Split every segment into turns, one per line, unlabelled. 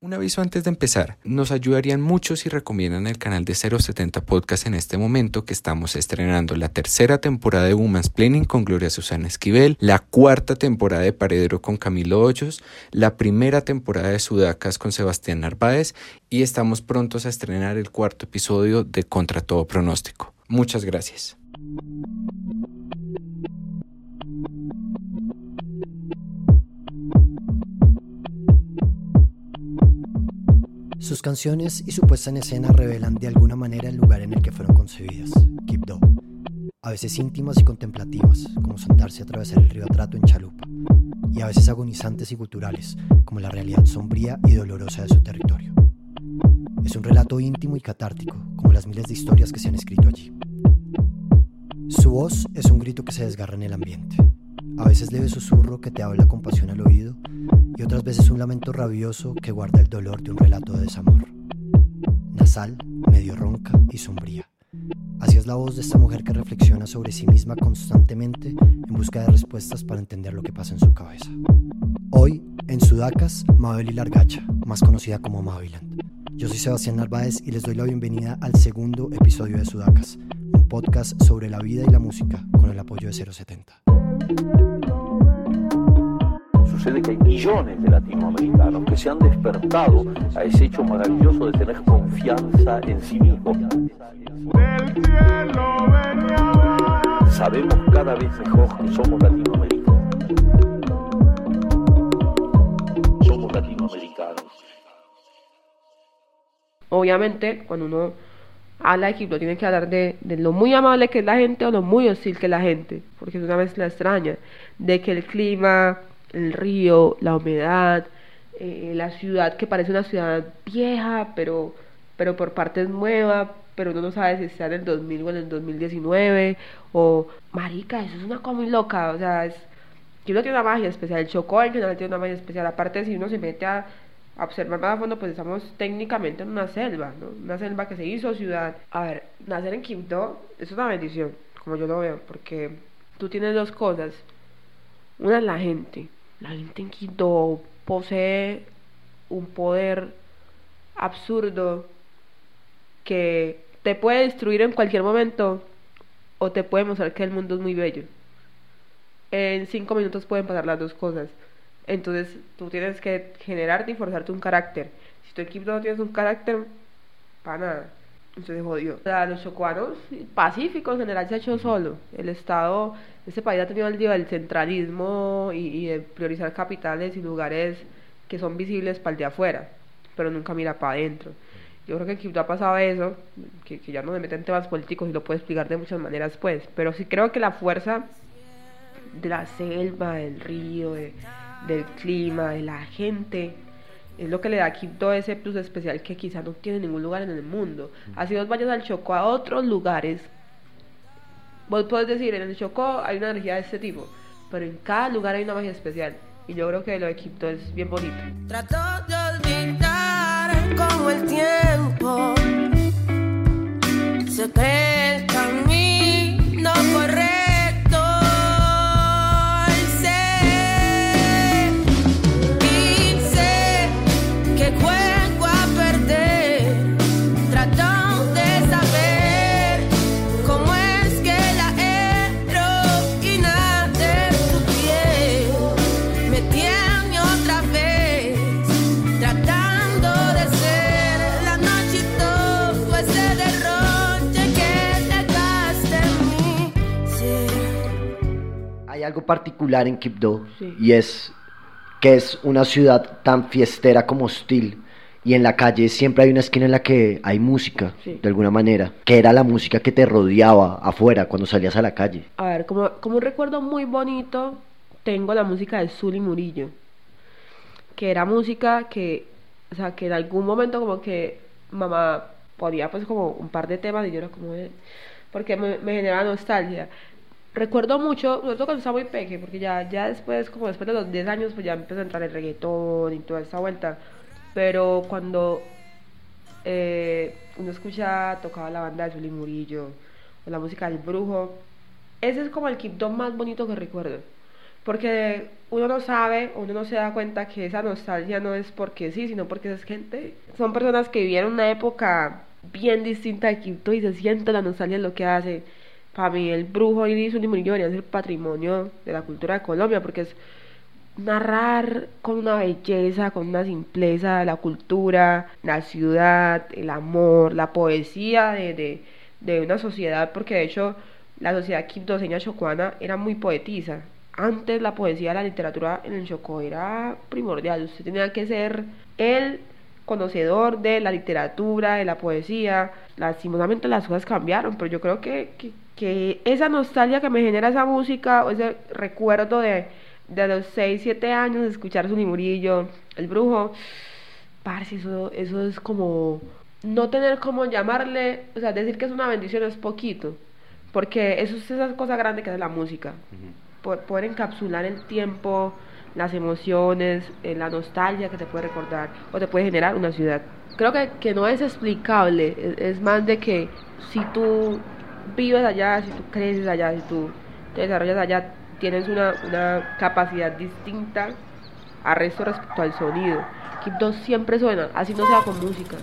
Un aviso antes de empezar, nos ayudarían mucho si recomiendan el canal de 070 Podcast en este momento que estamos estrenando la tercera temporada de Woman's Planning con Gloria Susana Esquivel, la cuarta temporada de Paredero con Camilo Hoyos, la primera temporada de Sudacas con Sebastián Narváez y estamos prontos a estrenar el cuarto episodio de Contra Todo Pronóstico. Muchas gracias.
Sus canciones y su puesta en escena revelan de alguna manera el lugar en el que fueron concebidas, Quibdó. A veces íntimas y contemplativas, como sentarse a atravesar el río Atrato en chalupa, y a veces agonizantes y culturales, como la realidad sombría y dolorosa de su territorio. Es un relato íntimo y catártico, como las miles de historias que se han escrito allí. Su voz es un grito que se desgarra en el ambiente, a veces leve susurro que te habla con pasión al oído, y otras veces un lamento rabioso que guarda el dolor de un relato de desamor. Nasal, medio ronca y sombría. Así es la voz de esta mujer que reflexiona sobre sí misma constantemente en busca de respuestas para entender lo que pasa en su cabeza. Hoy, en Sudacas, Mabel y Largacha, más conocida como Maviland. Yo soy Sebastián Narváez y les doy la bienvenida al segundo episodio de Sudacas, un podcast sobre la vida y la música con el apoyo de 070
sucede que hay millones de latinoamericanos que se han despertado a ese hecho maravilloso de tener confianza en sí mismos. Sabemos cada vez mejor que somos latinoamericanos. Somos latinoamericanos.
Obviamente, cuando uno habla de equipo, tiene que hablar de, de, lo muy amable que es la gente o lo muy hostil que es la gente, porque es una mezcla extraña, de que el clima, el río, la humedad, eh, la ciudad que parece una ciudad vieja, pero, pero por partes nueva, pero uno no sabe si está en el 2000 o en el 2019, o marica, eso es una cosa muy loca, o sea, es, que uno tiene una magia especial, el Chocó en general tiene una magia especial, aparte si uno se mete a, observar más a fondo, pues estamos técnicamente en una selva, ¿no? Una selva que se hizo ciudad. A ver, nacer en Quibdó es una bendición, como yo lo veo, porque tú tienes dos cosas. Una es la gente, la en Quito posee un poder absurdo que te puede destruir en cualquier momento o te puede mostrar que el mundo es muy bello. En cinco minutos pueden pasar las dos cosas. Entonces tú tienes que generarte y forzarte un carácter. Si tu equipo no tienes un carácter, para nada. Entonces jodió. O sea, los chocuanos pacíficos en general se ha hecho solo. El Estado este país ha tenido el día del centralismo y, de priorizar capitales y lugares que son visibles para el de afuera, pero nunca mira para adentro. Yo creo que aquí ha pasado eso, que, ya no se meten temas políticos y lo puedo explicar de muchas maneras, pues, pero sí creo que la fuerza de la selva, del río, del clima, de la gente, es lo que le da aquí todo ese plus especial que quizá no tiene ningún lugar en el mundo. Así os vayas al Choco a otros lugares Vos podés decir, en el Chocó hay una energía de este tipo, pero en cada lugar hay una magia especial. Y yo creo que lo de Quito es bien bonito.
Trato de olvidar como el tiempo se cree
algo particular en Quibdó y es que es una ciudad tan fiestera como hostil y en la calle siempre hay una esquina en la que hay música, de alguna manera, que era la música que te rodeaba afuera cuando salías a la calle.
A ver, como, como un recuerdo muy bonito, tengo la música de Zully Murillo, que era música que, o sea, que en algún momento como que mamá ponía pues como un par de temas y yo era como, porque me, me generaba nostalgia recuerdo mucho, sobre cuando estaba muy pequeño, porque ya, ya después, como después de los 10 años, pues ya empezó a entrar el reggaetón y toda esa vuelta. Pero cuando eh, uno escucha, tocaba la banda de Zully Murillo, o la música del brujo, ese es como el Kipton más bonito que recuerdo. Porque uno no sabe, uno no se da cuenta que esa nostalgia no es porque sí, sino porque es gente, son personas que vivieron una época bien distinta de Quito y se siente la nostalgia en lo que hace. Para mí el brujo y su Murillo deberían ser patrimonio de la cultura de Colombia porque es narrar con una belleza, con una simpleza la cultura, la ciudad, el amor, la poesía de, de, de una sociedad, porque de hecho la sociedad quibdoseña chocuana era muy poetisa. Antes la poesía, la literatura en el Chocó era primordial. Usted tenía que ser el conocedor de la literatura, de la poesía. Lastimosamente las cosas cambiaron, pero yo creo que, que esa nostalgia que me genera esa música, o ese recuerdo de, de los 6, 7 años de escuchar su Murillo, el brujo, parce, eso, eso es como no tener como llamarle, o sea, decir que es una bendición es poquito, porque eso es esa cosa grande que es la música. Po- Poder encapsular el tiempo, las emociones, eh, la nostalgia que te puede recordar o te puede generar una ciudad. Creo que, que no es explicable, es, es más de que si tú vives allá, si tú creces allá, si tú te desarrollas allá, tienes una, una capacidad distinta al resto respecto al sonido. Quibdó siempre suena, así no sea con música.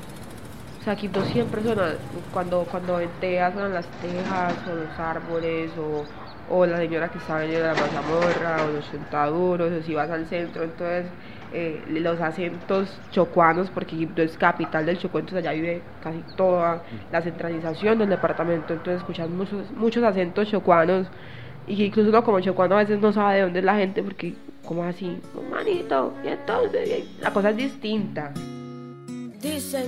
O sea, Quibdó siempre suena, cuando, cuando ventea suenan las tejas o los árboles o, o la señora que está vendiendo la mazamorra o los sentaduros o si vas al centro, entonces eh, los acentos chocuanos, porque Quibdó es capital del Chocó, entonces allá vive casi toda la centralización del departamento, entonces escuchas muchos, muchos acentos chocuanos y incluso uno como chocuano a veces no sabe de dónde es la gente porque como así, "Oh, manito, y entonces la cosa es distinta.
Dicen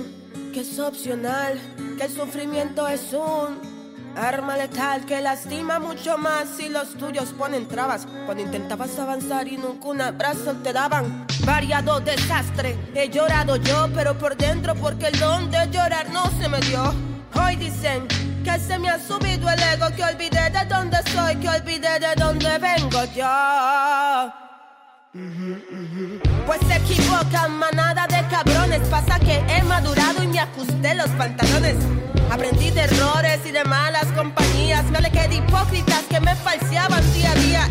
que es opcional, que el sufrimiento es un arma letal que lastima mucho más si los tuyos ponen trabas. Cuando intentabas avanzar y nunca un abrazo te daban. Variado desastre, he llorado yo, pero por dentro porque el don de llorar no se me dio. Hoy dicen que se me ha subido el ego, que olvidé de dónde soy, que olvidé de dónde vengo yo. Pues se equivocan, manada de cabrones. Pasa que he madurado y me ajusté los pantalones. Aprendí de errores y de malas compañías. Me alejé de hipócritas que me falseaban día a día.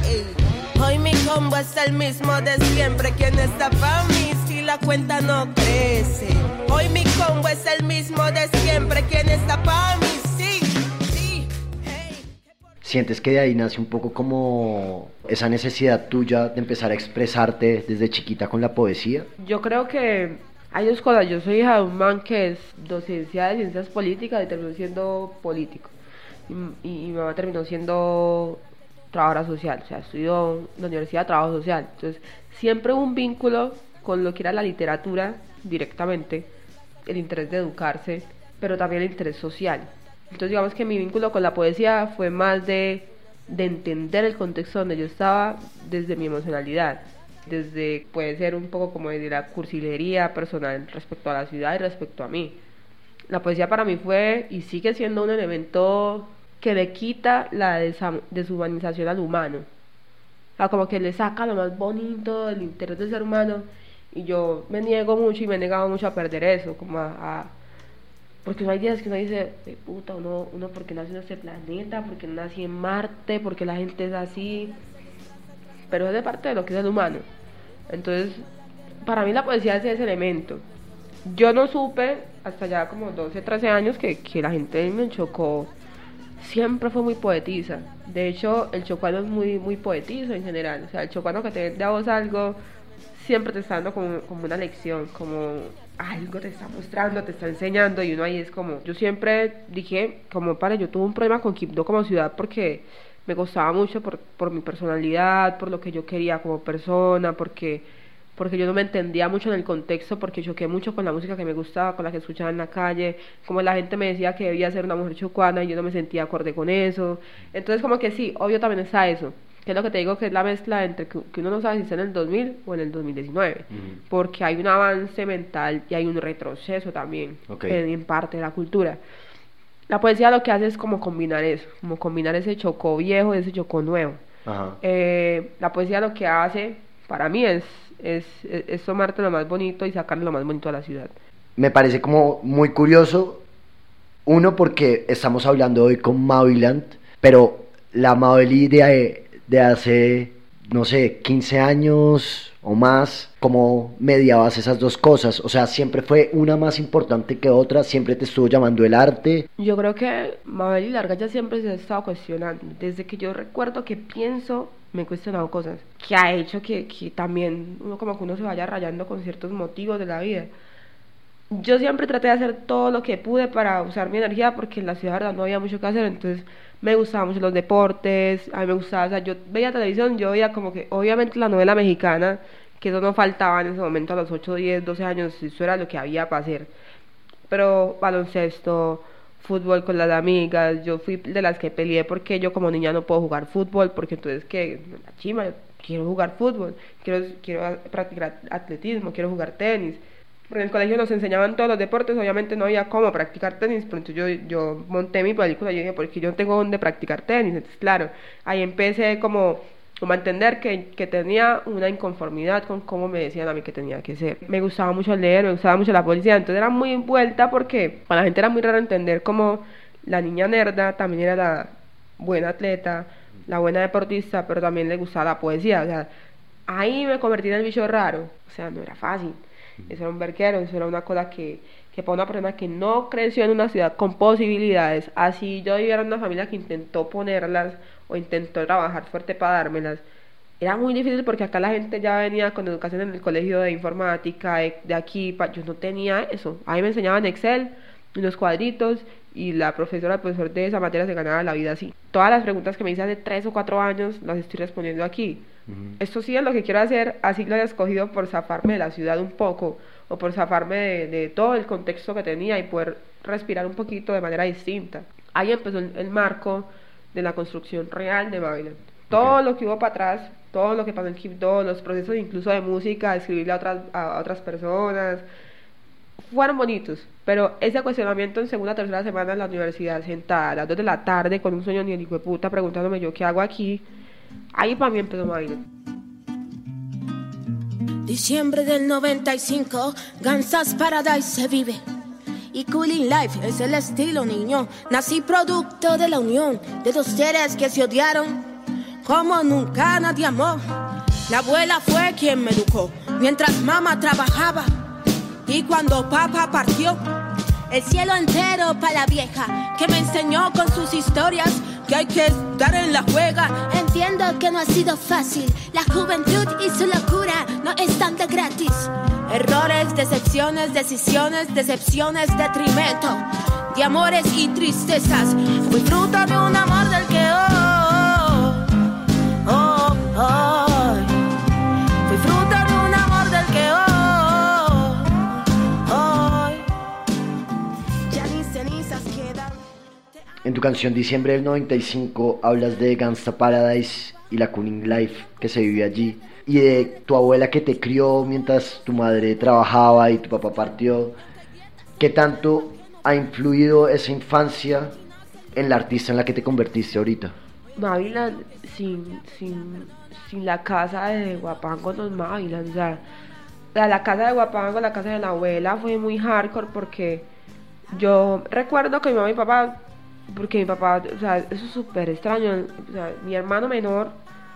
Hoy mi combo es el mismo de siempre. ¿Quién está pa' mí si la cuenta no crece? Hoy mi combo es el mismo de siempre. ¿Quién está pa' mí?
¿Sientes que de ahí nace un poco como esa necesidad tuya de empezar a expresarte desde chiquita con la poesía?
Yo creo que hay dos cosas. Yo soy hija de un man que es docencia de ciencias políticas y terminó siendo político. Y- y mi mamá terminó siendo trabajadora social, o sea, estudió en la Universidad de Trabajo Social. Entonces, siempre hubo un vínculo con lo que era la literatura directamente, el interés de educarse, pero también el interés social. Entonces, digamos que mi vínculo con la poesía fue más de, de entender el contexto donde yo estaba desde mi emocionalidad desde puede ser un poco como desde la cursilería personal respecto a la ciudad y respecto a mí. La poesía para mí fue y sigue siendo un elemento que le quita la deshumanización al humano. O sea, como que le saca lo más bonito del interés del ser humano y yo me niego mucho y me he negado mucho a perder eso, como a... a- porque no hay días que uno dice, "Eh, puta, uno, uno porque nació en este planeta, porque nací en Marte, porque la gente es así, pero es de parte de lo que es el humano. Entonces, para mí la poesía es ese elemento. Yo no supe hasta ya como 12, 13 años que, que la gente me chocó. Siempre fue muy poetisa. De hecho, el chocuano es muy, muy poetizo en general. O sea, el chocuano que te da a vos algo, siempre te está dando como, como una lección, como algo te está mostrando, te está enseñando. Y uno ahí es como, yo siempre dije, como para, yo tuve un problema con Quibdó como ciudad porque me gustaba mucho por, por mi personalidad, por lo que yo quería como persona, porque, porque yo no me entendía mucho en el contexto, porque choqué mucho con la música que me gustaba, con la que escuchaba en la calle, como la gente me decía que debía ser una mujer chocuana y yo no me sentía acorde con eso. Entonces como que sí, obvio también está eso, que es lo que te digo que es la mezcla entre que, que uno no sabe si está en el 2000 o en el 2019, porque hay un avance mental y hay un retroceso también
Ok.
en, en parte de la cultura. La poesía lo que hace es como combinar eso, como combinar ese chocó viejo y ese chocó nuevo.
Ajá.
Eh, la poesía lo que hace, para mí, es, es, es, es tomarte lo más bonito y sacarle lo más bonito a la ciudad.
Me parece como muy curioso, uno porque estamos hablando hoy con Maviland, pero la Maveli de, de hace no sé, 15 años o más, ¿cómo mediabas esas dos cosas? O sea, siempre fue una más importante que otra, siempre te estuvo llamando el arte.
Yo creo que Mabel y Larga ya siempre se ha estado cuestionando. Desde que yo recuerdo que pienso, me he cuestionado cosas. Que ha hecho que, que también uno como que uno se vaya rayando con ciertos motivos de la vida. Yo siempre traté de hacer todo lo que pude para usar mi energía porque en la ciudad ¿verdad? no había mucho que hacer, entonces me gustaban mucho los deportes, a mí me gustaba, o sea, yo veía televisión, yo veía como que, obviamente la novela mexicana, que eso no faltaba en ese momento a los 8, 10, 12 años, eso era lo que había para hacer. Pero baloncesto, fútbol con las amigas, yo fui de las que peleé porque yo como niña no puedo jugar fútbol, porque entonces que, la chima, yo quiero jugar fútbol, quiero, quiero practicar atletismo, quiero jugar tenis. Porque en el colegio nos enseñaban todos los deportes, obviamente no había cómo practicar tenis, pero entonces yo, yo monté mi película y dije, porque yo no tengo dónde practicar tenis. Entonces, claro, ahí empecé como, como a entender que, que tenía una inconformidad con cómo me decían a mí que tenía que ser. Me gustaba mucho leer, me gustaba mucho la policía, entonces era muy envuelta porque para la gente era muy raro entender cómo la niña nerda también era la buena atleta, la buena deportista, pero también le gustaba la poesía. O sea, ahí me convertí en el bicho raro. O sea, no era fácil. Eso era un verquero, eso era una cosa que, que para una persona que no creció en una ciudad con posibilidades, así yo viviera en una familia que intentó ponerlas o intentó trabajar fuerte para dármelas, era muy difícil porque acá la gente ya venía con educación en el colegio de informática, de, de aquí, yo no tenía eso. Ahí me enseñaban Excel, unos cuadritos y la profesora, el profesor de esa materia se ganaba la vida así. Todas las preguntas que me hice hace tres o cuatro años las estoy respondiendo aquí. Esto sí es lo que quiero hacer, así lo he escogido por zafarme de la ciudad un poco, o por zafarme de, de todo el contexto que tenía y poder respirar un poquito de manera distinta. Ahí empezó el, el marco de la construcción real de Babylon. Todo lo que hubo para atrás, todo lo que pasó en 2, los procesos incluso de música, escribirle a otras, a otras personas, fueron bonitos, pero ese cuestionamiento en segunda tercera semana en la universidad, sentada a las 2 de la tarde con un sueño ni el hijo de puta preguntándome yo qué hago aquí, ahí para mí empezó Babylon.
Diciembre del 95, Gansas Paradise se vive. Y Cooling Life es el estilo, niño. Nací producto de la unión de dos seres que se odiaron como nunca nadie amó. La abuela fue quien me educó mientras mamá trabajaba. Y cuando papá partió, el cielo entero para la vieja que me enseñó con sus historias que hay que estar en la juega.
Entiendo que no ha sido fácil. La juventud y su locura no están de gratis.
Errores, decepciones, decisiones, decepciones, detrimento de amores y tristezas. Fui fruto de un amor del que oh, oh, oh. Fui
En tu canción Diciembre del 95 hablas de Gangsta Paradise y la Cooling Life que se vive allí y de tu abuela que te crió mientras tu madre trabajaba y tu papá partió. ¿Qué tanto ha influido esa infancia en la artista en la que te convertiste ahorita?
Mavilan sin, sin, sin la casa de Guapango no es Mavilan, o sea, la casa de Guapango, la casa de la abuela fue muy hardcore porque yo recuerdo que mi mamá y mi papá, porque mi papá, o sea, eso es súper extraño, mi hermano menor,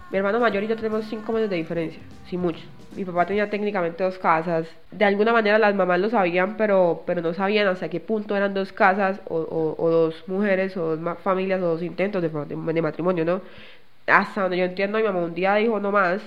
mi hermano mayor y yo tenemos cinco meses de diferencia, sin mucho. Mi papá tenía técnicamente dos casas. De alguna manera las mamás lo sabían, pero, pero no sabían hasta qué punto eran dos casas o, o- dos mujeres o dos familias o dos intentos de- de matrimonio, ¿no? Hasta donde yo entiendo, mi mamá un día dijo no más.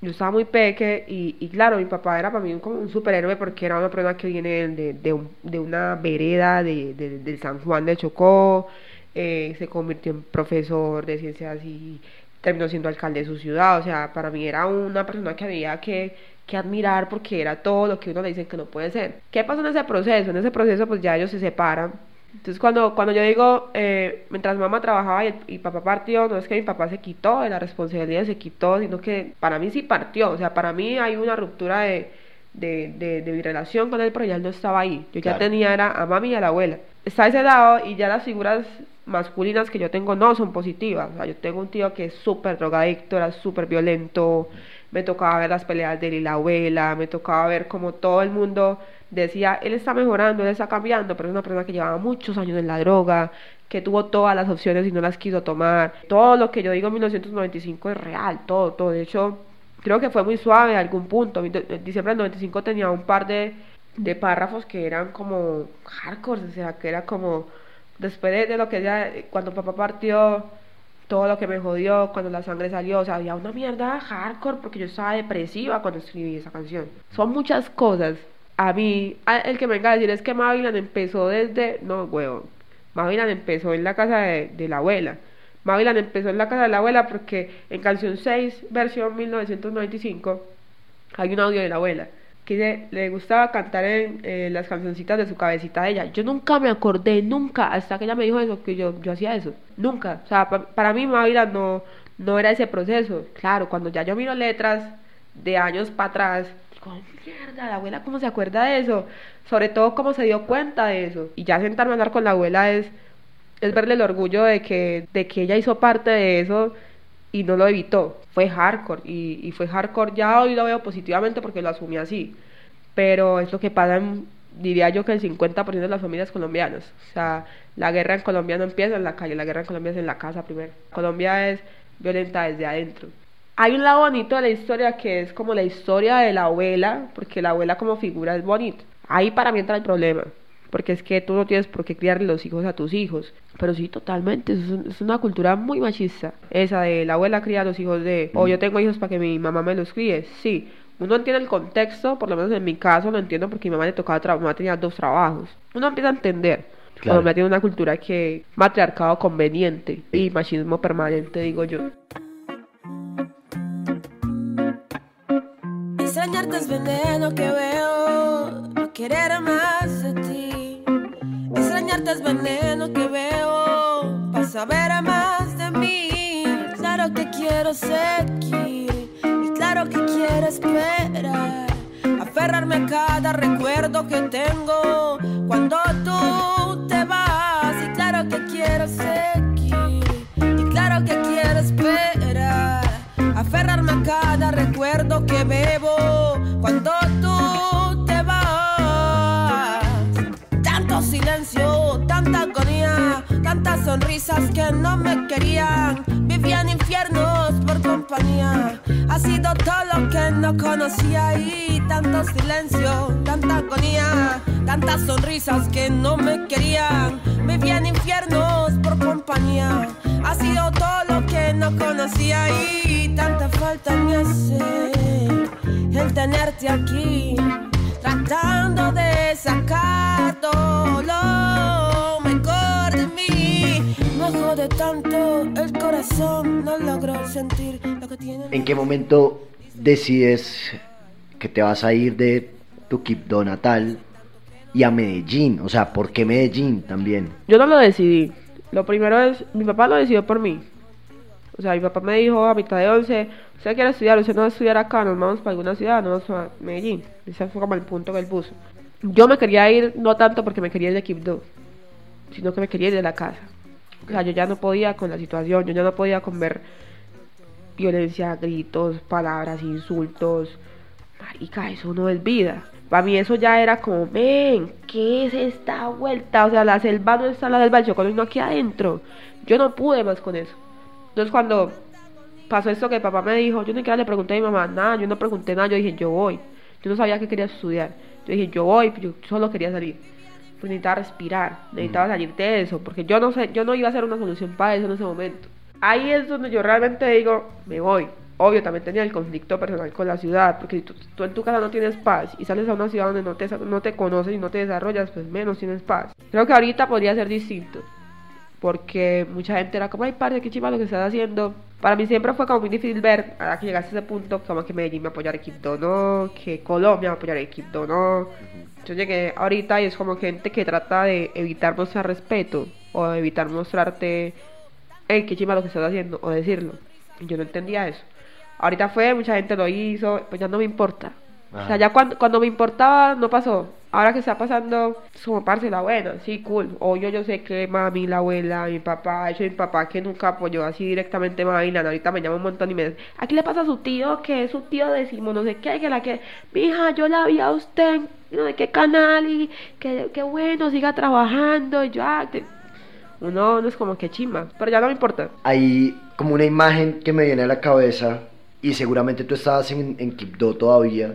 Yo estaba muy peque y, y claro, mi papá era para mí como un superhéroe porque era una persona que viene de, de, un- de una vereda de, de, San Juan de Chocó, eh, se convirtió en profesor de ciencias y terminó siendo alcalde de su ciudad. O sea, para mí era una persona que había que, que admirar porque era todo lo que uno le dice que no puede ser. ¿Qué pasó en ese proceso? En ese proceso pues ya ellos se separan. Entonces cuando, cuando yo digo, eh, mientras mamá trabajaba y, y papá partió, no es que mi papá se quitó de la responsabilidad, se quitó, sino que para mí sí partió. O sea, para mí hay una ruptura de, de, de, de mi relación con él, pero ya él no estaba ahí. Yo ya tenía era a mami y a la abuela. Está ese lado y ya las figuras masculinas que yo tengo no son positivas. O sea, yo tengo un tío que es súper drogadicto, era súper violento, me tocaba ver las peleas de él y la abuela, me tocaba ver como todo el mundo decía, él está mejorando, él está cambiando, pero es una persona que llevaba muchos años en la droga, que tuvo todas las opciones y no las quiso tomar. Todo lo que yo digo en 1995 es real, todo, todo. De hecho, creo que fue muy suave a algún punto. En diciembre del 95 tenía un par de, de párrafos que eran como hardcore, o sea, que era como después de, lo que ya, cuando papá partió, todo lo que me jodió, cuando la sangre salió, o sea, había una mierda hardcore porque yo estaba depresiva cuando escribí esa canción. Son muchas cosas. A mí, el que me venga a decir es que Mavilan empezó desde, no, huevo, Mavilan empezó en la casa de, de la abuela. Mavilan empezó en la casa de la abuela porque en canción 6, versión 1995, hay un audio de la abuela que le, gustaba cantar en las cancioncitas de su cabecita de ella. Yo nunca me acordé, nunca, hasta que ella me dijo eso, que yo, yo hacía eso. Nunca. O sea, para mí Mávila no, no era ese proceso. Claro, cuando ya yo miro letras de años para atrás, digo, mierda, la abuela cómo se acuerda de eso. Sobre todo cómo se dio cuenta de eso. Y ya sentarme a hablar con la abuela es, es verle el orgullo de que, de que ella hizo parte de eso y no lo evitó. Fue hardcore y, fue hardcore. Ya hoy lo veo positivamente porque lo asumí así. Pero es lo que pasa, diría yo, que el 50% de las familias colombianas. O sea, la guerra en Colombia no empieza en la calle, la guerra en Colombia es en la casa primero. Colombia es violenta desde adentro. Hay un lado bonito de la historia que es como la historia de la abuela, porque la abuela como figura es bonito. Ahí para mí entra el problema porque es que tú no tienes por qué criar los hijos a tus hijos. Pero sí, totalmente, es, una cultura muy machista. Esa de la abuela cría a los hijos de, o yo tengo hijos para que mi mamá me los críe. Sí, uno entiende el contexto, por lo menos en mi caso lo entiendo porque mi mamá le tocaba trabajar, mi mamá tenía dos trabajos. Uno empieza a entender. Claro. Colombia tiene una cultura que matriarcado conveniente y machismo permanente, digo yo.
Extrañarte es veneno que veo, querer más de ti es veneno que veo para saber más de mí. Claro que quiero seguir y claro que quiero esperar. Aferrarme a cada recuerdo que tengo cuando tú te vas. Y claro que quiero seguir y claro que quiero esperar. Aferrarme a cada recuerdo que bebo cuando tú tantas sonrisas que no me querían. Vivían infiernos por compañía. Ha sido todo lo que no conocía y tanto silencio, tanta agonía, tantas sonrisas que no me querían. Vivían infiernos por compañía. Ha sido todo lo que no conocía y tanta falta me hace el tenerte aquí tratando de sacar todo Jode tanto el corazón, no logro sentir lo que tiene.
¿En qué momento decides que te vas a ir de tu Quibdó natal y a Medellín? O sea, ¿por qué Medellín también?
Yo no lo decidí. Lo primero es, mi papá lo decidió por mí. O sea, mi papá me dijo a mitad de once, usted quiere estudiar, usted no va a estudiar acá, nos vamos para alguna ciudad, nos vamos a Medellín. Ese fue como el punto que él puso. Yo me quería ir, no tanto porque me quería ir de Quibdó, sino que me quería ir de la casa. O sea, yo ya no podía con la situación, yo ya no podía con ver violencia, gritos, palabras, insultos. Marica, eso no es vida. Para mí eso ya era como, ven, ¿qué es esta vuelta? O sea, la selva no está la selva, el chocolo no aquí adentro. Yo no pude más con eso. Entonces cuando pasó esto que papá me dijo, yo ni siquiera le pregunté a mi mamá nada, yo no pregunté nada, yo dije, yo voy. Yo no sabía que quería estudiar. Yo dije, yo voy, yo solo quería salir. Pues necesitaba respirar, necesitaba salir de eso, porque yo no sé, yo no iba a ser una solución para eso en ese momento. Ahí es donde yo realmente digo, me voy. Obvio, también tenía el conflicto personal con la ciudad, porque si tú, en tu casa no tienes paz y sales a una ciudad donde no te, no te conoces y no te desarrollas, pues menos tienes paz. Creo que ahorita podría ser distinto porque mucha gente era como, ay, padre, qué chiva lo que estás haciendo. Para mí siempre fue como muy difícil ver, a que llegase a ese punto, como que Medellín me apoyara Equipo no, que Colombia me apoyara Equipo no. Yo llegué ahorita y es como gente que trata de evitar mostrar respeto o evitar mostrarte, hey, qué chiva lo que estás haciendo, o decirlo. Y yo no entendía eso. Ahorita fue, mucha gente lo hizo, pues ya no me importa. O sea, ya cuando, cuando me importaba, no pasó. Ahora que está pasando, como parce la buena, sí, cool. O yo, yo sé que mami, la abuela, mi papá, hecho mi papá que nunca apoyó así directamente a Mavilán, ahorita me llama un montón y me dice, aquí le pasa a su tío, que es su tío decimos, no sé qué, que la que, hija, yo la vi a usted en no sé qué canal y que, que bueno, siga trabajando, y yo, ah, te- uno no es como que chimba, pero ya no me importa.
Hay como una imagen que me viene a la cabeza y seguramente tú estabas en, en Quibdó todavía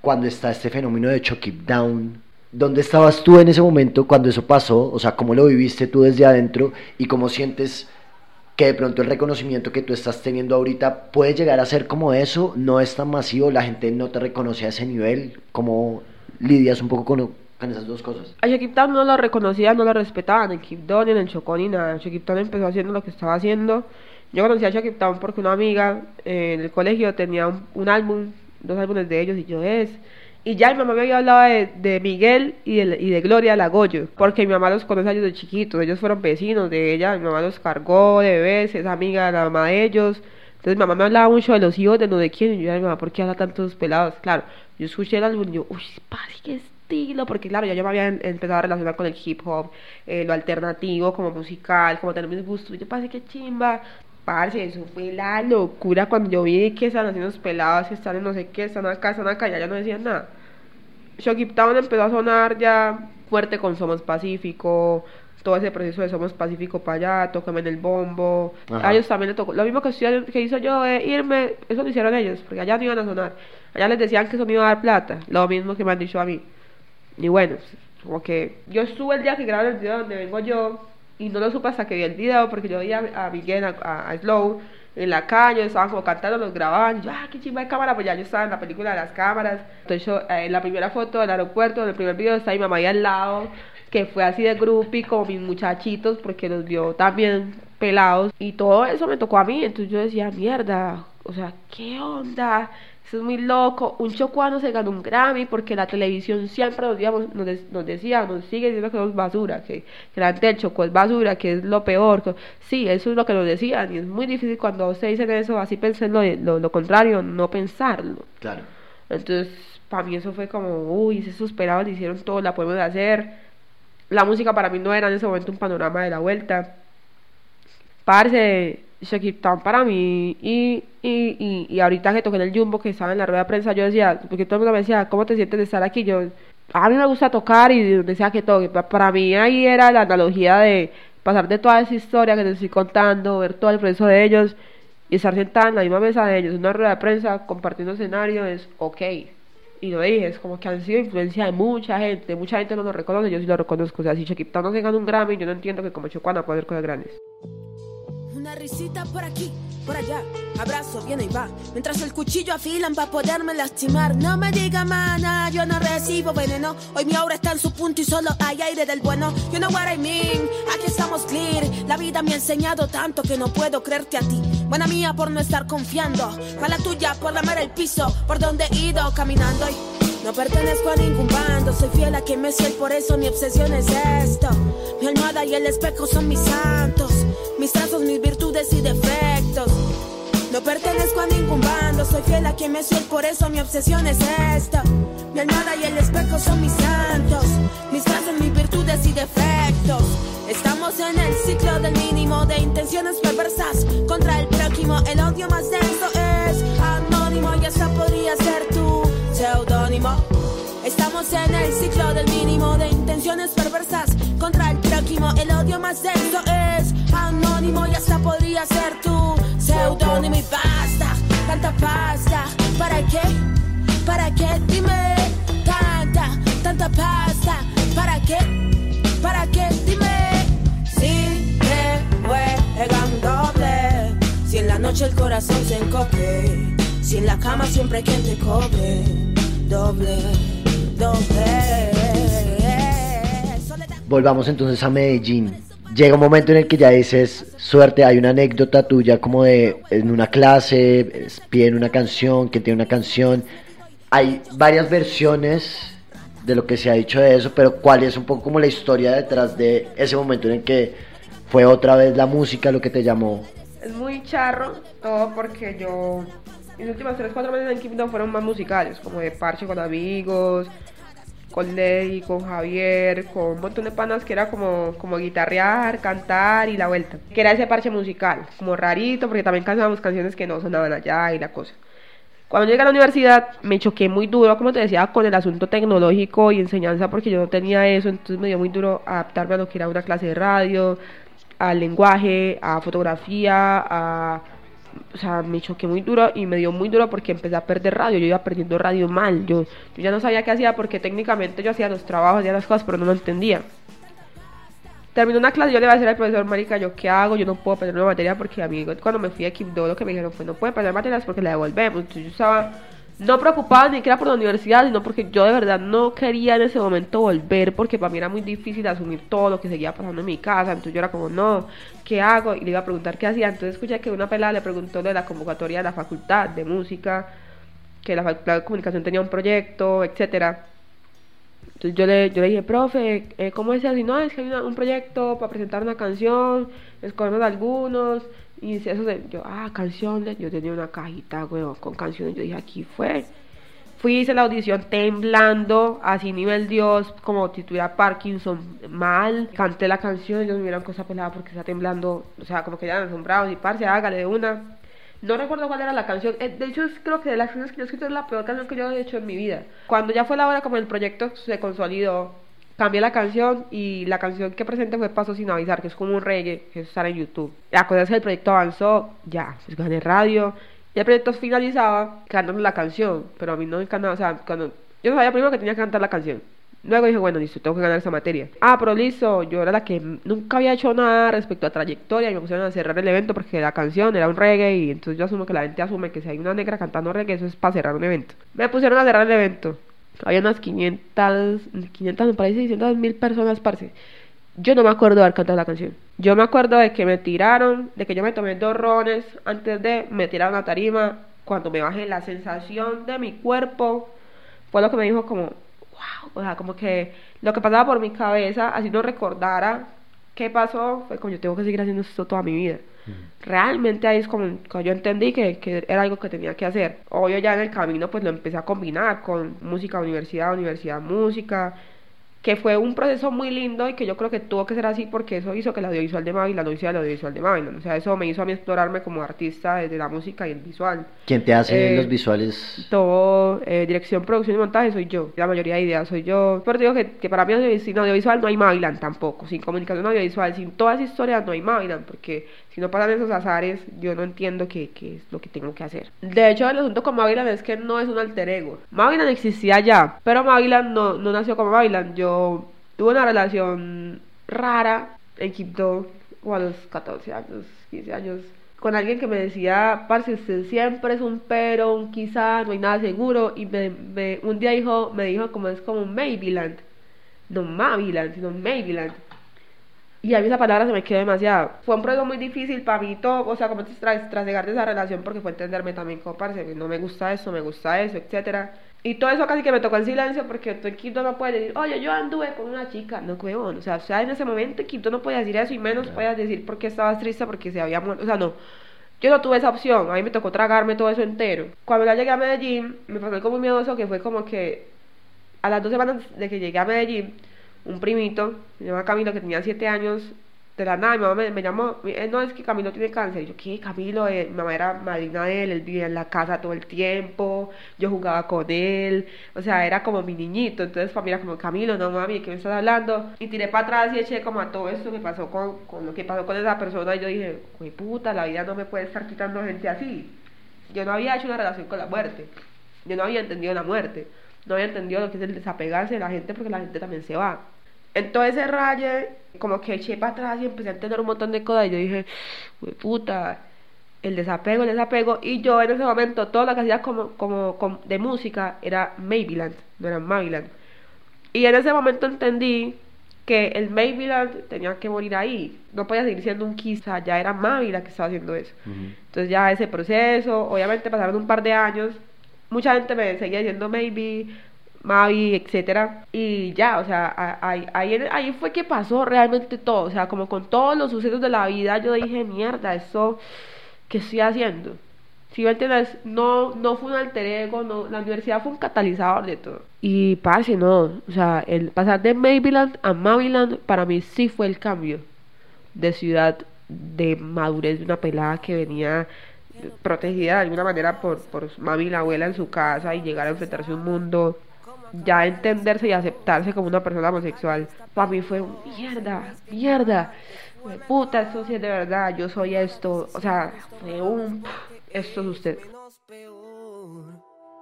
cuando está este fenómeno de Keep Down. ¿Dónde estabas tú en ese momento cuando eso pasó? O sea, ¿cómo lo viviste tú desde adentro y cómo sientes que de pronto el reconocimiento que tú estás teniendo ahorita puede llegar a ser como eso? ¿No es tan masivo? ¿La gente no te reconoce a ese nivel? ¿Cómo lidias un poco con, con esas dos cosas?
A Town no lo reconocían, no lo respetaban, en Kipton ni en el Chocó ni nada. Town empezó haciendo lo que estaba haciendo. Yo conocí a Town porque una amiga eh, en el colegio tenía un álbum, dos álbumes de ellos y yo es. Y ya mi mamá me había hablado de, de Miguel y de, y de Gloria Lagoyo, porque mi mamá los conoce a ellos de chiquitos, ellos fueron vecinos de ella, mi mamá los cargó de bebés, es amiga de la mamá de ellos. Entonces mi mamá me hablaba mucho de los hijos de no de quién, y yo, ay mamá, ¿por qué habla tantos pelados? Claro, yo escuché el álbum y yo, uy, padre, qué estilo, porque claro, ya yo me había en- empezado a relacionar con el hip hop, eh, lo alternativo, como musical, como tener mis gustos, y yo, parce, qué chimba. Parce, eso fue la locura cuando yo vi que están haciendo los pelados, que están en no sé qué, están acá, están acá, ya, ya no decían nada. Shockip Town empezó a sonar ya fuerte con Somos Pacífico, todo ese proceso de Somos Pacífico para allá, Tócame en el bombo.
Ajá.
A ellos también les tocó. Lo mismo que, que hizo yo de irme, eso lo hicieron ellos, porque allá no iban a sonar. Allá les decían que eso no iba a dar plata, lo mismo que me han dicho a mí. Y bueno, como que yo estuve el día que grabaron el video donde vengo yo y no lo supe hasta que vi el video porque yo vi a, Miguel, a, Slow en la calle, estaban como cantando, los grababan yo, ah, qué chimba de cámara, pues ya yo estaba en la película de las cámaras. Entonces eh, en la primera foto del aeropuerto, en el primer video está mi mamá ahí al lado, que fue así de groupie como mis muchachitos porque los vio también pelados y todo eso me tocó a mí, entonces yo decía, mierda, o sea, ¿qué onda? Eso es muy loco. Un chocuano se ganó un Grammy porque la televisión siempre nos, digamos, nos, decía, nos sigue diciendo que somos basura, que, que la gente del Chocó es basura, que es lo peor. que- Sí, eso es lo que nos decían y es muy difícil cuando ustedes dicen eso, así pensar lo, lo, lo contrario, no pensarlo.
Claro.
Entonces, para mí eso fue como, uy, se superaron, hicieron todo, la podemos hacer. La música para mí no era en ese momento un panorama de la vuelta. Parce, Town para mí, y, y, y, y ahorita que toqué en el Jumbo, que estaba en la rueda de prensa, yo decía, porque todo el mundo me decía, ¿cómo te sientes de estar aquí? Yo, a mí me gusta tocar y donde sea que toque. Pa- Para mí ahí era la analogía de pasar de toda esa historia que te estoy contando, ver todo el proceso de ellos y estar sentada en la misma mesa de ellos, una rueda de prensa, compartiendo escenario, es ok. Y lo dije, es como que han sido influencia de mucha gente, mucha gente no lo reconoce, yo sí lo reconozco. O sea, si Town no se gana un Grammy, yo no entiendo que como Chocuana puede hacer cosas grandes.
Risita por aquí, por allá, abrazo, viene y va. Mientras el cuchillo afilan para poderme lastimar. No me diga mana, yo no recibo veneno. Hoy mi aura está en su punto y solo hay aire del bueno. You know what I mean, aquí estamos clear. La vida me ha enseñado tanto que no puedo creerte a ti. Buena mía por no estar confiando. Mala tuya por lamer el piso, por donde he ido caminando. Y no pertenezco a ningún bando, soy fiel a quien me soy, por eso mi obsesión es esto. Mi almohada y el espejo son mis santos, mis trazos, mis virtudes y defectos. No pertenezco a ningún bando, soy fiel a quien me soy, por eso mi obsesión es esto. Mi almohada y el espejo son mis santos, mis trazos, mis virtudes y defectos. Estamos en el ciclo del mínimo de intenciones perversas contra el prójimo. El odio más denso es anónimo y hasta podría ser tu seudónimo. Estamos en el ciclo del mínimo de intenciones perversas contra el prójimo. El odio más denso es anónimo y hasta podría ser tu seudónimo. Y basta, tanta pasta. ¿Para qué? ¿Para qué? Dime. Tanta, tanta pasta. ¿Para qué? ¿Para qué? Dime. Si me juegan doble. Si en la noche el corazón se encoge. Si en la cama siempre hay quien te cobre. Doble, doble.
Volvamos entonces a Medellín. Llega un momento en el que ya dices, suerte, hay una anécdota tuya como de en una clase, piden una canción, que tiene una canción. Hay varias versiones de lo que se ha dicho de eso, pero ¿cuál es un poco como la historia detrás de ese momento en el que fue otra vez la música lo que te llamó?
Es muy charro todo porque yo mis últimas 3, 4 meses en Kingdom fueron más musicales, como de parche con amigos, con Ley, con Javier, con un montón de panas que era como, como guitarrear, cantar y la vuelta. Que era ese parche musical, como rarito, porque también cantábamos canciones que no sonaban allá y la cosa. Cuando llegué a la universidad me choqué muy duro, como te decía, con el asunto tecnológico y enseñanza, porque yo no tenía eso, entonces me dio muy duro adaptarme a lo que era una clase de radio, al lenguaje, a fotografía, a... O sea, me choqué muy duro y me dio muy duro porque empecé a perder radio, yo iba perdiendo radio mal, yo, yo ya no sabía qué hacía porque técnicamente yo hacía los trabajos, hacía las cosas, pero no lo entendía. Terminó una clase, yo le iba a decir al profesor, marica, ¿yo qué hago? Yo no puedo perder una materia porque a mí cuando me fui a Equipo lo que me dijeron fue, no puede perder materias porque la devolvemos. Entonces yo estaba no preocupada ni siquiera por la universidad, sino porque yo de verdad no quería en ese momento volver porque para mí era muy difícil asumir todo lo que seguía pasando en mi casa. Entonces yo era como, no, ¿qué hago? Y le iba a preguntar qué hacía. Entonces escuché que una pelada le preguntó de la convocatoria de la facultad de música, que la facultad de comunicación tenía un proyecto, etcétera. Entonces yo le, yo le dije, profe, eh, ¿cómo es así? No, es que hay un proyecto para presentar una canción, escogemos algunos, y eso de, yo, ah, canciones, yo tenía una cajita, güey, con canciones, yo dije, aquí fue. Fui, hice la audición temblando, así nivel Dios, como si tuviera Parkinson mal. Canté la canción, ellos me vieron cosa pelada porque está temblando, o sea, como que ya asombrados y parce, hágale de una. No recuerdo cuál era la canción. Eh, De hecho, creo que de las canciones que yo he escrito es la peor canción que yo he hecho en mi vida. Cuando ya fue la hora, como el proyecto se consolidó, cambié la canción y la canción que presenté fue Paso sin avisar, que es como un reggae, que está en YouTube. La cosa es que el proyecto avanzó, ya, se gané radio. Y el proyecto finalizaba cantando la canción, pero a mí no me encantaba, o sea, cuando yo sabía primero que tenía que cantar la canción. Luego dije, bueno, listo, tengo que ganar esa materia. Ah, pero listo, yo era la que nunca había hecho nada respecto a trayectoria y me pusieron a cerrar el evento porque la canción era un reggae y entonces yo asumo que la gente asume que si hay una negra cantando reggae, eso es para cerrar un evento. Me pusieron a cerrar el evento. Había unas 500, 500 me parece, 600 mil personas, parce. Yo no me acuerdo de haber cantado la canción. Yo me acuerdo de que me tiraron, de que yo me tomé dos rones antes de me tiraron a tarima. Cuando me bajé, la sensación de mi cuerpo fue lo que me dijo como, wow, o sea, como que lo que pasaba por mi cabeza, así no recordara qué pasó, fue como yo tengo que seguir haciendo esto toda mi vida. Realmente ahí es como cuando yo entendí que, que era algo que tenía que hacer. Obvio ya en el camino pues lo empecé a combinar con música, universidad, universidad, música, que fue un proceso muy lindo y que yo creo que tuvo que ser así porque eso hizo que el audiovisual de Mavilan no hiciera el audiovisual de Mavilan. O sea, eso me hizo a mí explorarme como artista desde la música y el visual.
¿Quién te hace
Eh,
los visuales?
Todo, eh, dirección, producción y montaje soy yo. La mayoría de ideas soy yo. Pero digo que, que para mí sin audiovisual no hay Mavilan tampoco. Sin comunicación audiovisual, sin toda esa historia no hay Mavilan. Porque si no pasan esos azares, yo no entiendo qué, es lo que tengo que hacer. De hecho, el asunto con Mavilan es que no es un alter ego. Mavilan existía ya, pero Mavilan no, nació como Mavilan. Yo tuve una relación rara en Quibdó, o a los 14 años, 15 años, con alguien que me decía, parce, usted siempre es un pero, un quizá, no hay nada seguro, y me, un día dijo, me dijo como es como un no Maviland, sino Maybeland. Y a mí esa palabra se me quedó demasiado. Fue un proceso muy difícil para mí todo, o sea, como tras, tras llegar de esa relación, porque fue entenderme también como, parce, que no me gusta eso, me gusta eso, etcétera. Y todo eso casi que me tocó en silencio porque tú en Quito no puedes decir, oye, yo anduve con una chica. No, huevón. O sea, o sea, en ese momento en Quito no podías decir eso y menos podías decir por qué estabas triste porque se había muerto. O sea, no. Yo no tuve esa opción. A mí me tocó tragarme todo eso entero. Cuando ya llegué a Medellín, me pasó algo muy miedoso que fue como que a las dos semanas de que llegué a Medellín, un primito, se llama Camilo, que tenía siete años, de la nada, mi mamá me, llamó, eh, no, es que Camilo tiene cáncer. Yo, ¿qué? Camilo, Eh, mi mamá era madrina de él, él vivía en la casa todo el tiempo, yo jugaba con él, o sea, era como mi niñito. Entonces, para mí era como, Camilo, no mami, ¿de qué me estás hablando? Y tiré para atrás y eché como a todo esto que pasó con, con lo que pasó con esa persona. Y yo dije, güey, puta, la vida no me puede estar quitando gente así. Yo no había hecho una relación con la muerte. Yo no había entendido la muerte. No había entendido lo que es el desapegarse de la gente porque la gente también se va. En todo ese raye, como que eché para atrás y empecé a entender un montón de cosas. Y yo dije, "Güey, puta, el desapego, el desapego. Y yo en ese momento, todo lo que hacía como, como, como de música era Maybeland, no era Maryland. Y en ese momento entendí que el Maybeland tenía que morir ahí. No podía seguir siendo un quizá, ya era Mavi la que estaba haciendo eso. Entonces ya ese proceso, obviamente pasaron un par de años, mucha gente me seguía diciendo maybe, Mavi, etcétera, y ya, o sea, ahí, ahí, ahí fue que pasó realmente todo, o sea, como con todos los sucesos de la vida, yo dije, mierda, eso, ¿qué estoy haciendo? Si me entiendes, no, no fue un alter ego, no, la universidad fue un catalizador de todo. Y parce, no, o sea, el pasar de Maryland a Maryland para mí sí fue el cambio de ciudad, de madurez de una pelada que venía protegida de alguna manera por, por mami y la abuela en su casa y llegar a enfrentarse a un mundo, ya entenderse y aceptarse como una persona homosexual, para mí fue un mierda, mierda, puta, esto sí es de verdad, yo soy esto, o sea, fue un, esto es usted.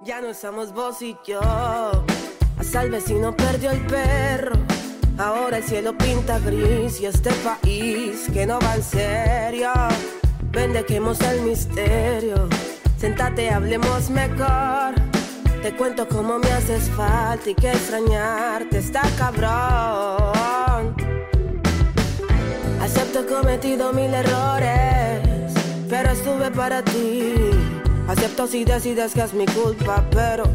Ya no somos vos y yo. Hasta el vecino perdió el perro. Ahora el cielo pinta gris y este país que no va en serio. Ven, dejemos el misterio. Sentate, hablemos mejor. Te cuento cómo me haces falta y que extrañarte está cabrón. Acepto he cometido mil errores, pero estuve para ti. Acepto si decides que es mi culpa, pero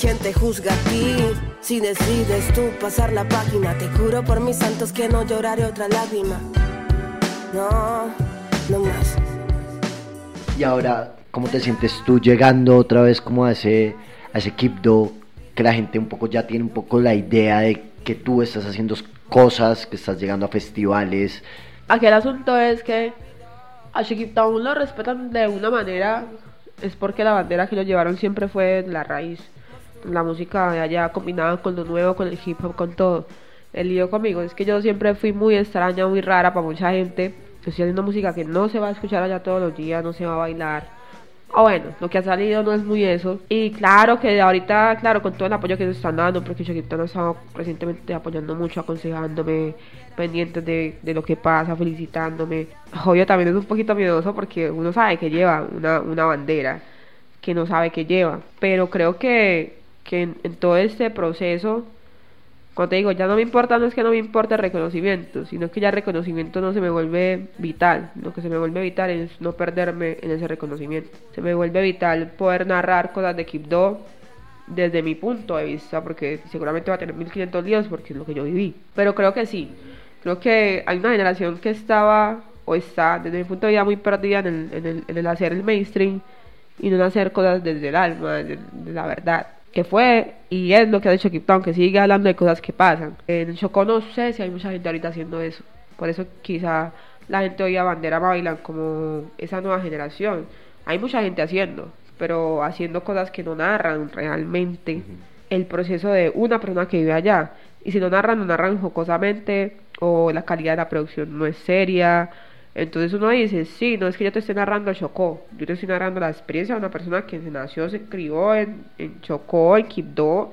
¿quién te juzga a ti? Si decides tú pasar la página, te juro por mis santos que no lloraré otra lágrima. No, no más.
Y ahora, ¿cómo te sientes tú llegando otra vez como a ese, a ese Kipdo que la gente un poco ya tiene un poco la idea de que tú estás haciendo cosas, que estás llegando a festivales?
Aquí el asunto es que a Chiquip Town lo respetan de una manera, es porque la bandera que lo llevaron siempre fue la raíz. La música de allá combinada con lo nuevo, con el hip hop, con todo. El lío conmigo es que yo siempre fui muy extraña, muy rara para mucha gente. Yo estoy haciendo música que no se va a escuchar allá todos los días, no se va a bailar. O bueno, lo que ha salido no es muy eso. Y claro que ahorita, claro, con todo el apoyo que se están dando, porque Chiquip Town ha estado recientemente apoyando mucho, aconsejándome, pendientes de, de lo que pasa, felicitándome. Obvio también es un poquito miedoso porque uno sabe que lleva una, una bandera, que no sabe que lleva. Pero creo que, que en, en todo este proceso, cuando te digo, ya no me importa, no es que no me importe el reconocimiento, sino que ya el reconocimiento no se me vuelve vital. Lo que se me vuelve vital es no perderme en ese reconocimiento. Se me vuelve vital poder narrar cosas de Kipdo desde mi punto de vista, porque seguramente va a tener 1500 líos porque es lo que yo viví. Pero creo que sí, creo que hay una generación que estaba o está desde mi punto de vista muy perdida en el, en el, hacer el mainstream y no hacer cosas desde el alma, desde la verdad. Que fue y es lo que ha dicho Kip Town, que sigue hablando de cosas que pasan. En Chocó no sé si hay mucha gente ahorita haciendo eso. Por eso quizá la gente hoy a Bandera bailan como esa nueva generación. Hay mucha gente haciendo, pero haciendo cosas que no narran realmente el proceso de una persona que vive allá. Y si no narran, no narran jocosamente o la calidad de la producción no es seria. Entonces uno dice, sí, no es que yo te esté narrando Chocó, yo te estoy narrando la experiencia de una persona que se nació, se crió en, Chocó, en Quibdó,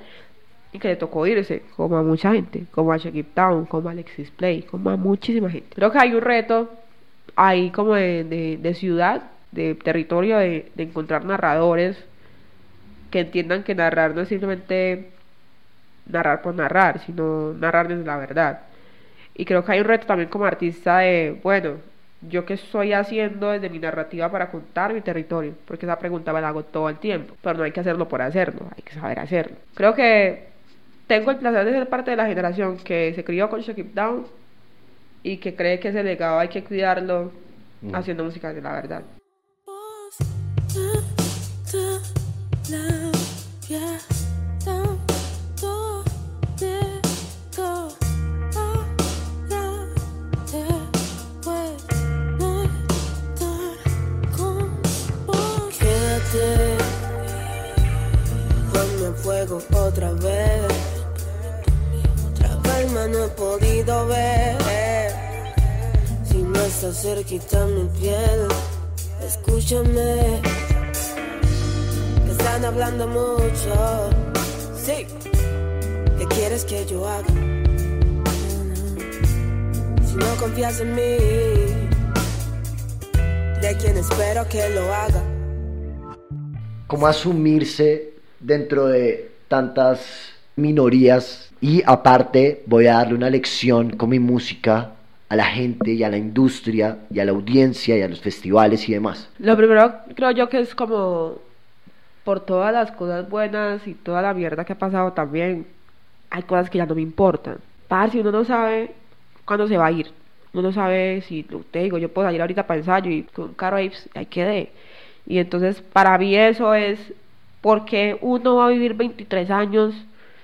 y que le tocó irse, como a mucha gente, como a Shakib Town, como a Alexis Play, como a muchísima gente. Creo que hay un reto ahí como de ciudad, de territorio, de, de encontrar narradores que entiendan que narrar no es simplemente narrar por narrar, sino narrar desde la verdad. Y creo que hay un reto también como artista de, bueno, yo qué estoy haciendo desde mi narrativa para contar mi territorio, porque esa pregunta me la hago todo el tiempo, pero no hay que hacerlo por hacerlo, hay que saber hacerlo. Creo que tengo el placer de ser parte de la generación que se crió con Shake It Down y que cree que ese legado hay que cuidarlo haciendo música de la verdad.
Fuego otra vez. Otra calma no he podido ver. Si no estás cerquita mi piel, escúchame. Están hablando mucho. Sí, ¿qué quieres que yo haga? Si no confías en mí, de quien espero que lo haga.
¿Cómo asumirse dentro de tantas minorías? Y aparte voy a darle una lección con mi música a la gente y a la industria y a la audiencia y a los festivales y demás.
Lo primero creo yo que es como por todas las cosas buenas y toda la mierda que ha pasado también, hay cosas que ya no me importan. si uno no sabe cuándo se va a ir. Uno no sabe si, te digo, yo puedo salir ahorita para ensayo y con un carro ahí, ahí quedé. Y entonces para mí eso es porque uno va a vivir 23 años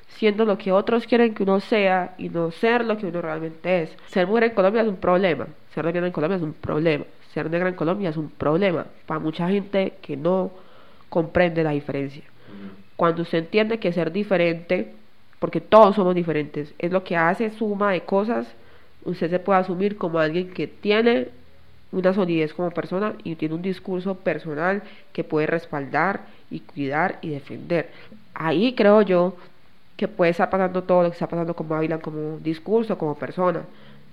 siendo lo que otros quieren que uno sea y no ser lo que uno realmente es. Ser mujer en Colombia es un problema, ser lesbiana en Colombia es un problema, ser negra en Colombia es un problema para mucha gente que no comprende la diferencia. Cuando usted entiende que ser diferente, porque todos somos diferentes, es lo que hace suma de cosas, usted se puede asumir como alguien que tiene una solidez como persona y tiene un discurso personal que puede respaldar y cuidar y defender. Ahí creo yo que puede estar pasando todo lo que está pasando con Mavilan como discurso, como persona.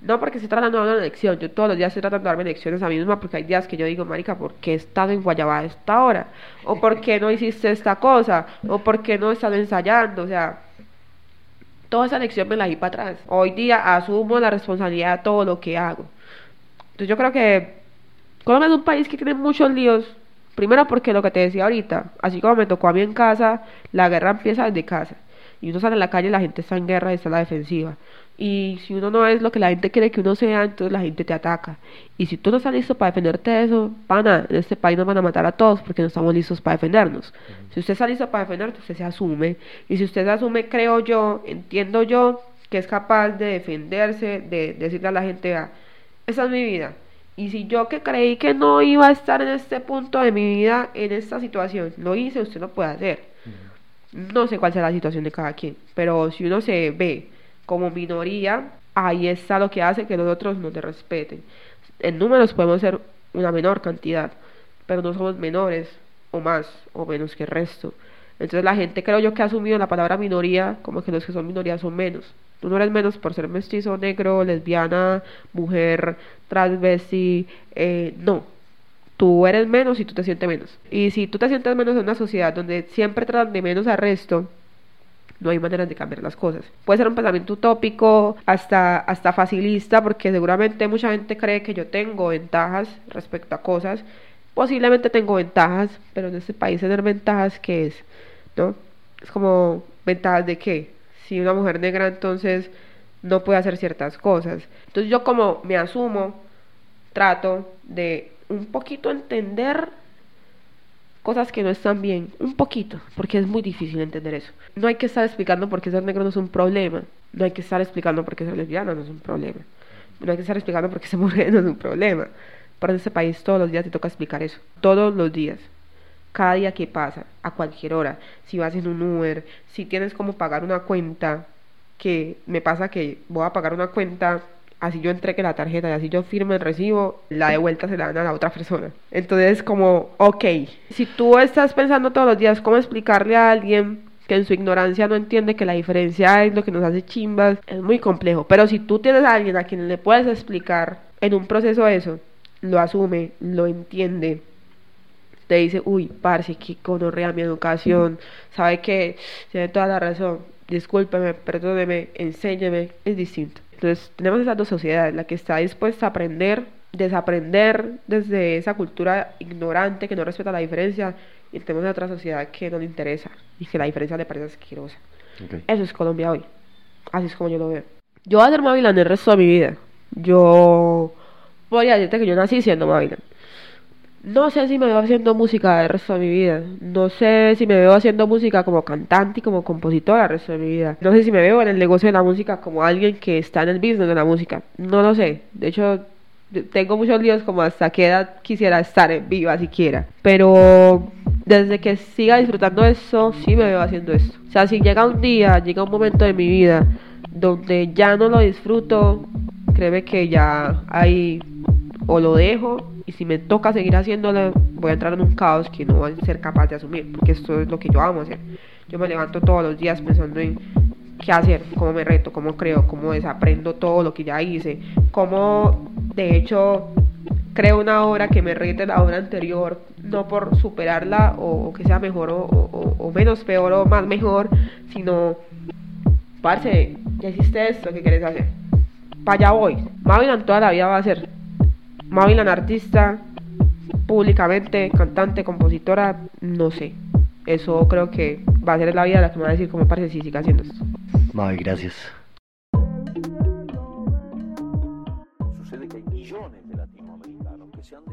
No porque estoy tratando de dar una lección, yo todos los días estoy tratando de darme lecciones a mí misma porque hay días que yo digo, Marica, ¿por qué he estado en Guayabá a esta hora? ¿O por qué no hiciste esta cosa? ¿O por qué no he estado ensayando? O sea, toda esa lección me la di para atrás. Hoy día asumo la responsabilidad de todo lo que hago. Entonces yo creo que Colombia es un país que tiene muchos líos. Primero porque lo que te decía ahorita, así como me tocó a mí en casa, la guerra empieza desde casa y uno sale a la calle, la gente está en guerra y está en la defensiva. Y si uno no es lo que la gente quiere que uno sea, entonces la gente te ataca. Y si tú no estás listo para defenderte de eso, pana, en este país nos van a matar a todos porque no estamos listos para defendernos. Si usted está listo para defenderte, usted se asume. Y si usted se asume, creo yo, entiendo yo, que es capaz de defenderse, de decirle a la gente, esa es mi vida. Y si yo que creí que no iba a estar en este punto de mi vida, en esta situación, lo hice, usted lo puede hacer. No sé cuál será la situación de cada quien, pero si uno se ve como minoría, ahí está lo que hace que los otros no te respeten. En números podemos ser una menor cantidad, pero no somos menores o más o menos que el resto. Entonces la gente creo yo que ha asumido la palabra minoría como que los que son minoría son menos. Tú no eres menos por ser mestizo, negro, lesbiana, mujer, transvesti, eh, no tú eres menos y tú te sientes menos. Y si tú te sientes menos en una sociedad donde siempre tratan de menos al resto, no hay maneras de cambiar las cosas. Puede ser un pensamiento utópico, hasta, hasta facilista, porque seguramente mucha gente cree que yo tengo ventajas respecto a cosas. Posiblemente tengo ventajas, pero en este país tener ventajas, ¿qué es? ¿No? Es como, ¿ventajas de qué? Si una mujer negra entonces no puede hacer ciertas cosas. Entonces yo como me asumo, trato de un poquito entender cosas que no están bien, un poquito, porque es muy difícil entender eso. No hay que estar explicando por qué ser negro no es un problema, no hay que estar explicando por qué ser lesbiana no es un problema, no hay que estar explicando por qué ser mujer no es un problema. Pero en este país todos los días te toca explicar eso, todos los días. Cada día que pasa, a cualquier hora, si vas en un Uber, si tienes como pagar una cuenta, que me pasa que voy a pagar una cuenta así yo entregue la tarjeta y así yo firme el recibo, la de vuelta se la dan a la otra persona. Entonces, como, ok, si tú estás pensando todos los días cómo explicarle a alguien que en su ignorancia no entiende que la diferencia es lo que nos hace chimbas, es muy complejo. Pero si tú tienes a alguien a quien le puedes explicar en un proceso eso, lo asume, lo entiende, te dice, uy, parce, que conorrea mi educación, sabe que tiene toda la razón, discúlpeme, perdóneme, enséñeme, es distinto. Entonces tenemos esas dos sociedades, la que está dispuesta a aprender, desaprender desde esa cultura ignorante que no respeta la diferencia, y tenemos otra sociedad que no le interesa y que la diferencia le parece asquerosa. Eso es Colombia hoy. Así es como yo lo veo. Yo voy a ser Mavilan el resto de mi vida. Yo podría decirte que yo nací siendo Mavilan. No sé si me veo haciendo música el resto de mi vida. No sé si me veo haciendo música como cantante y como compositora el resto de mi vida. No sé si me veo en el negocio de la música como alguien que está en el business de la música. No lo sé. De hecho, tengo muchos líos como hasta qué edad quisiera estar viva siquiera. Pero desde que siga disfrutando eso, sí me veo haciendo esto. O sea, si llega un día, llega un momento de mi vida donde ya no lo disfruto, créeme que ya hay o lo dejo y si me toca seguir haciéndolo voy a entrar en un caos que no voy a ser capaz de asumir porque esto es lo que yo amo hacer yo me levanto todos los días pensando en qué hacer, cómo me reto, cómo creo, cómo desaprendo todo lo que ya hice, cómo de hecho creo una obra que me rete la obra anterior, no por superarla o, que sea mejor o, menos peor o más mejor, sino, parce, ya hiciste esto, ¿qué quieres hacer? Para allá voy. Mavilan toda la vida va a ser Mavilan artista, públicamente, cantante, compositora, no sé. Eso creo que va a ser la vida la que me va a decir cómo parece si sigue haciendo esto.
Mavi, gracias.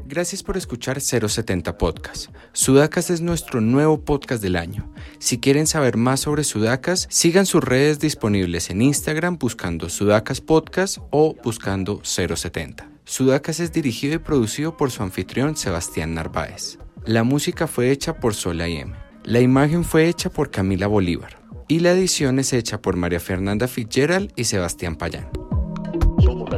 Gracias por escuchar 070 Podcast. Sudacas es nuestro nuevo podcast del año. Si quieren saber más sobre Sudacas, sigan sus redes disponibles en Instagram buscando Sudacas Podcast o buscando 070. Sudacas es dirigido y producido por su anfitrión Sebastián Narváez. La música fue hecha por Sola M. La imagen fue hecha por Camila Bolívar. Y la edición es hecha por María Fernanda Fitzgerald y Sebastián Payán. Somos